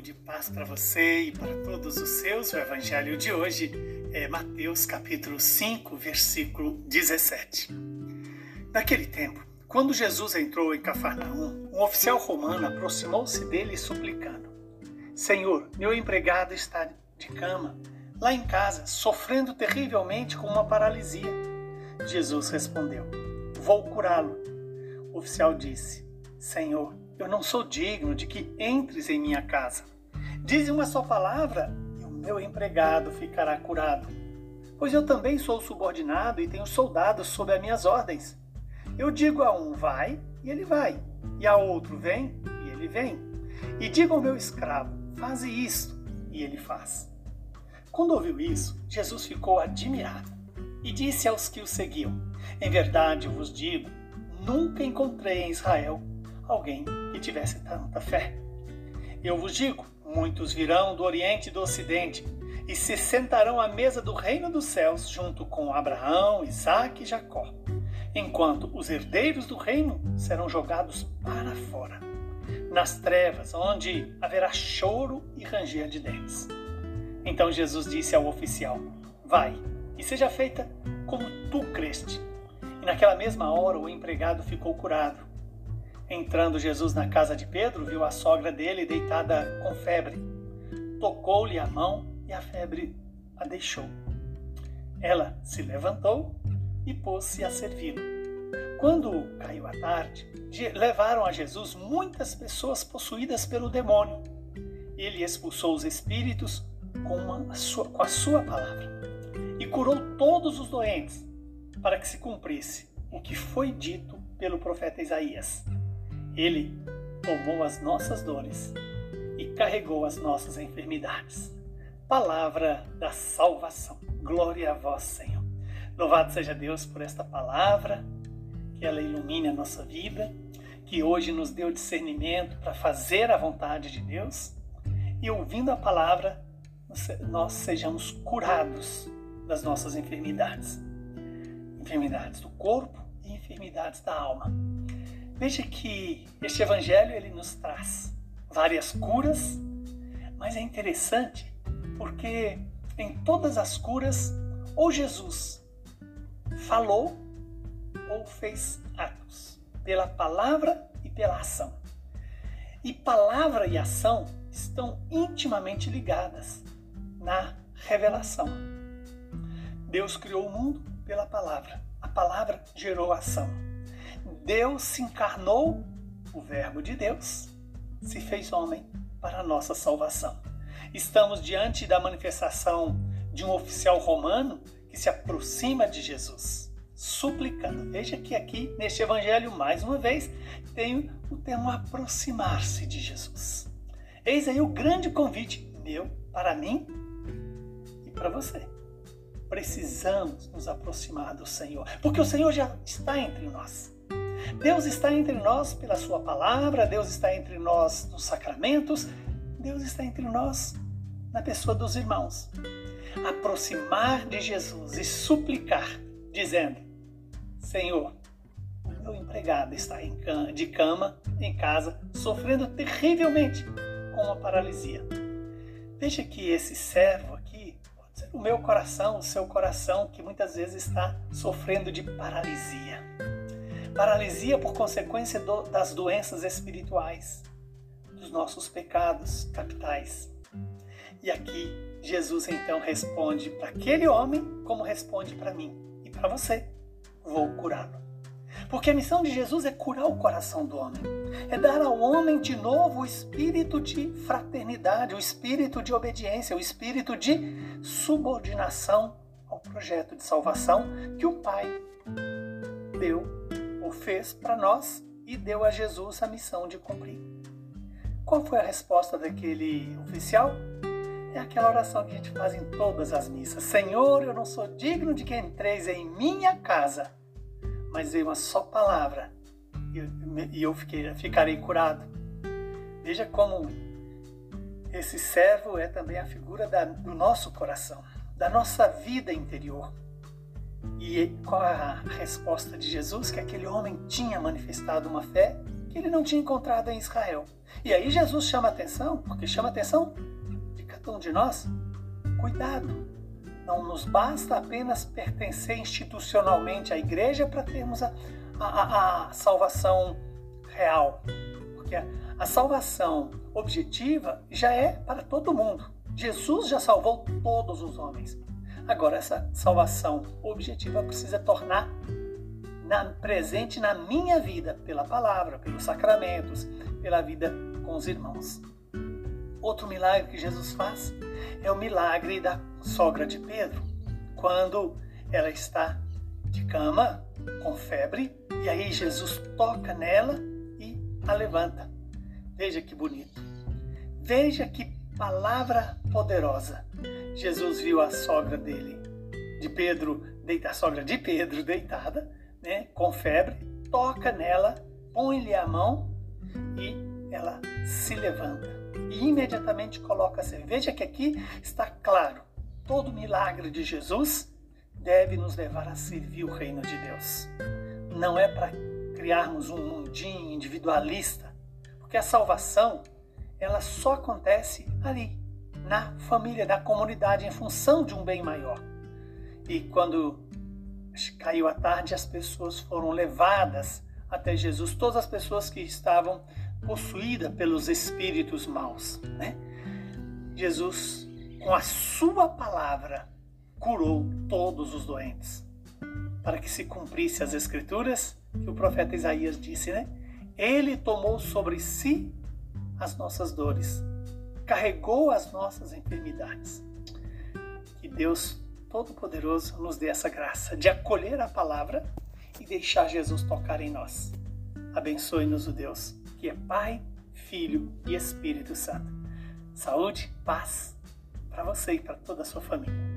saúde e paz para você e para todos os seus. O evangelho de hoje é Mateus capítulo 5, versículo 17. Naquele tempo, quando Jesus entrou em Cafarnaum, um oficial romano aproximou-se dele suplicando: Senhor, meu empregado está de cama, lá em casa, sofrendo terrivelmente com uma paralisia. Jesus respondeu: Vou curá-lo. O oficial disse: Senhor, eu não sou digno de que entres em minha casa. Dize uma só palavra e o meu empregado ficará curado. Pois eu também sou subordinado e tenho soldados sob as minhas ordens. Eu digo a um vai e ele vai, e a outro vem e ele vem. E digo ao meu escravo, faze isto, e ele faz. Quando ouviu isso, Jesus ficou admirado e disse aos que o seguiam: Em verdade eu vos digo, nunca encontrei em Israel alguém que tivesse tanta fé. Eu vos digo: muitos virão do Oriente e do Ocidente e se sentarão à mesa do reino dos céus junto com Abraão, Isaque e Jacó, enquanto os herdeiros do reino serão jogados para fora, nas trevas, onde haverá choro e ranger de dentes. Então Jesus disse ao oficial: Vai, e seja feita como tu creste. E naquela mesma hora o empregado ficou curado. Entrando Jesus na casa de Pedro, viu a sogra dele deitada com febre. Tocou-lhe a mão e a febre a deixou. Ela se levantou e pôs-se a servi-lo. Quando caiu a tarde, levaram a Jesus muitas pessoas possuídas pelo demônio. Ele expulsou os espíritos com a sua, com a sua palavra e curou todos os doentes, para que se cumprisse o que foi dito pelo profeta Isaías. Ele tomou as nossas dores e carregou as nossas enfermidades. Palavra da salvação. Glória a vós, Senhor. Louvado seja Deus por esta palavra, que ela ilumine a nossa vida, que hoje nos deu discernimento para fazer a vontade de Deus e ouvindo a palavra, nós sejamos curados das nossas enfermidades. Enfermidades do corpo e enfermidades da alma. Veja que este evangelho ele nos traz várias curas, mas é interessante porque em todas as curas ou Jesus falou ou fez atos pela palavra e pela ação. E palavra e ação estão intimamente ligadas na revelação. Deus criou o mundo pela palavra. A palavra gerou ação. Deus se encarnou, o Verbo de Deus se fez homem para a nossa salvação. Estamos diante da manifestação de um oficial romano que se aproxima de Jesus, suplicando. Veja que aqui neste evangelho, mais uma vez, tem o termo aproximar-se de Jesus. Eis aí o grande convite meu, para mim e para você. Precisamos nos aproximar do Senhor, porque o Senhor já está entre nós. Deus está entre nós pela Sua palavra, Deus está entre nós nos sacramentos, Deus está entre nós na pessoa dos irmãos. Aproximar de Jesus e suplicar, dizendo: Senhor, meu empregado está de cama em casa, sofrendo terrivelmente com uma paralisia. Veja que esse servo aqui pode ser o meu coração, o seu coração, que muitas vezes está sofrendo de paralisia paralisia por consequência do, das doenças espirituais, dos nossos pecados capitais. E aqui Jesus então responde para aquele homem como responde para mim e para você: vou curá-lo. Porque a missão de Jesus é curar o coração do homem, é dar ao homem de novo o espírito de fraternidade, o espírito de obediência, o espírito de subordinação ao projeto de salvação que o Pai deu o fez para nós e deu a Jesus a missão de cumprir. Qual foi a resposta daquele oficial? É aquela oração que a gente faz em todas as missas: Senhor, eu não sou digno de que entreis em minha casa, mas veio uma só palavra e eu fiquei, ficarei curado. Veja como esse servo é também a figura da, do nosso coração, da nossa vida interior. E qual a resposta de Jesus? Que aquele homem tinha manifestado uma fé que ele não tinha encontrado em Israel. E aí Jesus chama atenção, porque chama atenção de cada um de nós. Cuidado, não nos basta apenas pertencer institucionalmente à igreja para termos a, a, a salvação real. Porque a, a salvação objetiva já é para todo mundo. Jesus já salvou todos os homens. Agora, essa salvação objetiva precisa tornar na, presente na minha vida, pela palavra, pelos sacramentos, pela vida com os irmãos. Outro milagre que Jesus faz é o milagre da sogra de Pedro, quando ela está de cama, com febre, e aí Jesus toca nela e a levanta. Veja que bonito. Veja que palavra poderosa. Jesus viu a sogra dele, de Pedro, a sogra de Pedro deitada, né, com febre, toca nela, põe-lhe a mão e ela se levanta. E imediatamente coloca a Veja que aqui está claro: todo milagre de Jesus deve nos levar a servir o reino de Deus. Não é para criarmos um mundinho individualista, porque a salvação ela só acontece ali, na família, na comunidade, em função de um bem maior. E quando caiu a tarde, as pessoas foram levadas até Jesus, todas as pessoas que estavam possuídas pelos espíritos maus. Né? Jesus, com a sua palavra, curou todos os doentes, para que se cumprisse as escrituras que o profeta Isaías disse, né? Ele tomou sobre si as nossas dores, carregou as nossas enfermidades. Que Deus Todo-Poderoso nos dê essa graça de acolher a palavra e deixar Jesus tocar em nós. Abençoe-nos o Deus, que é Pai, Filho e Espírito Santo. Saúde, paz para você e para toda a sua família.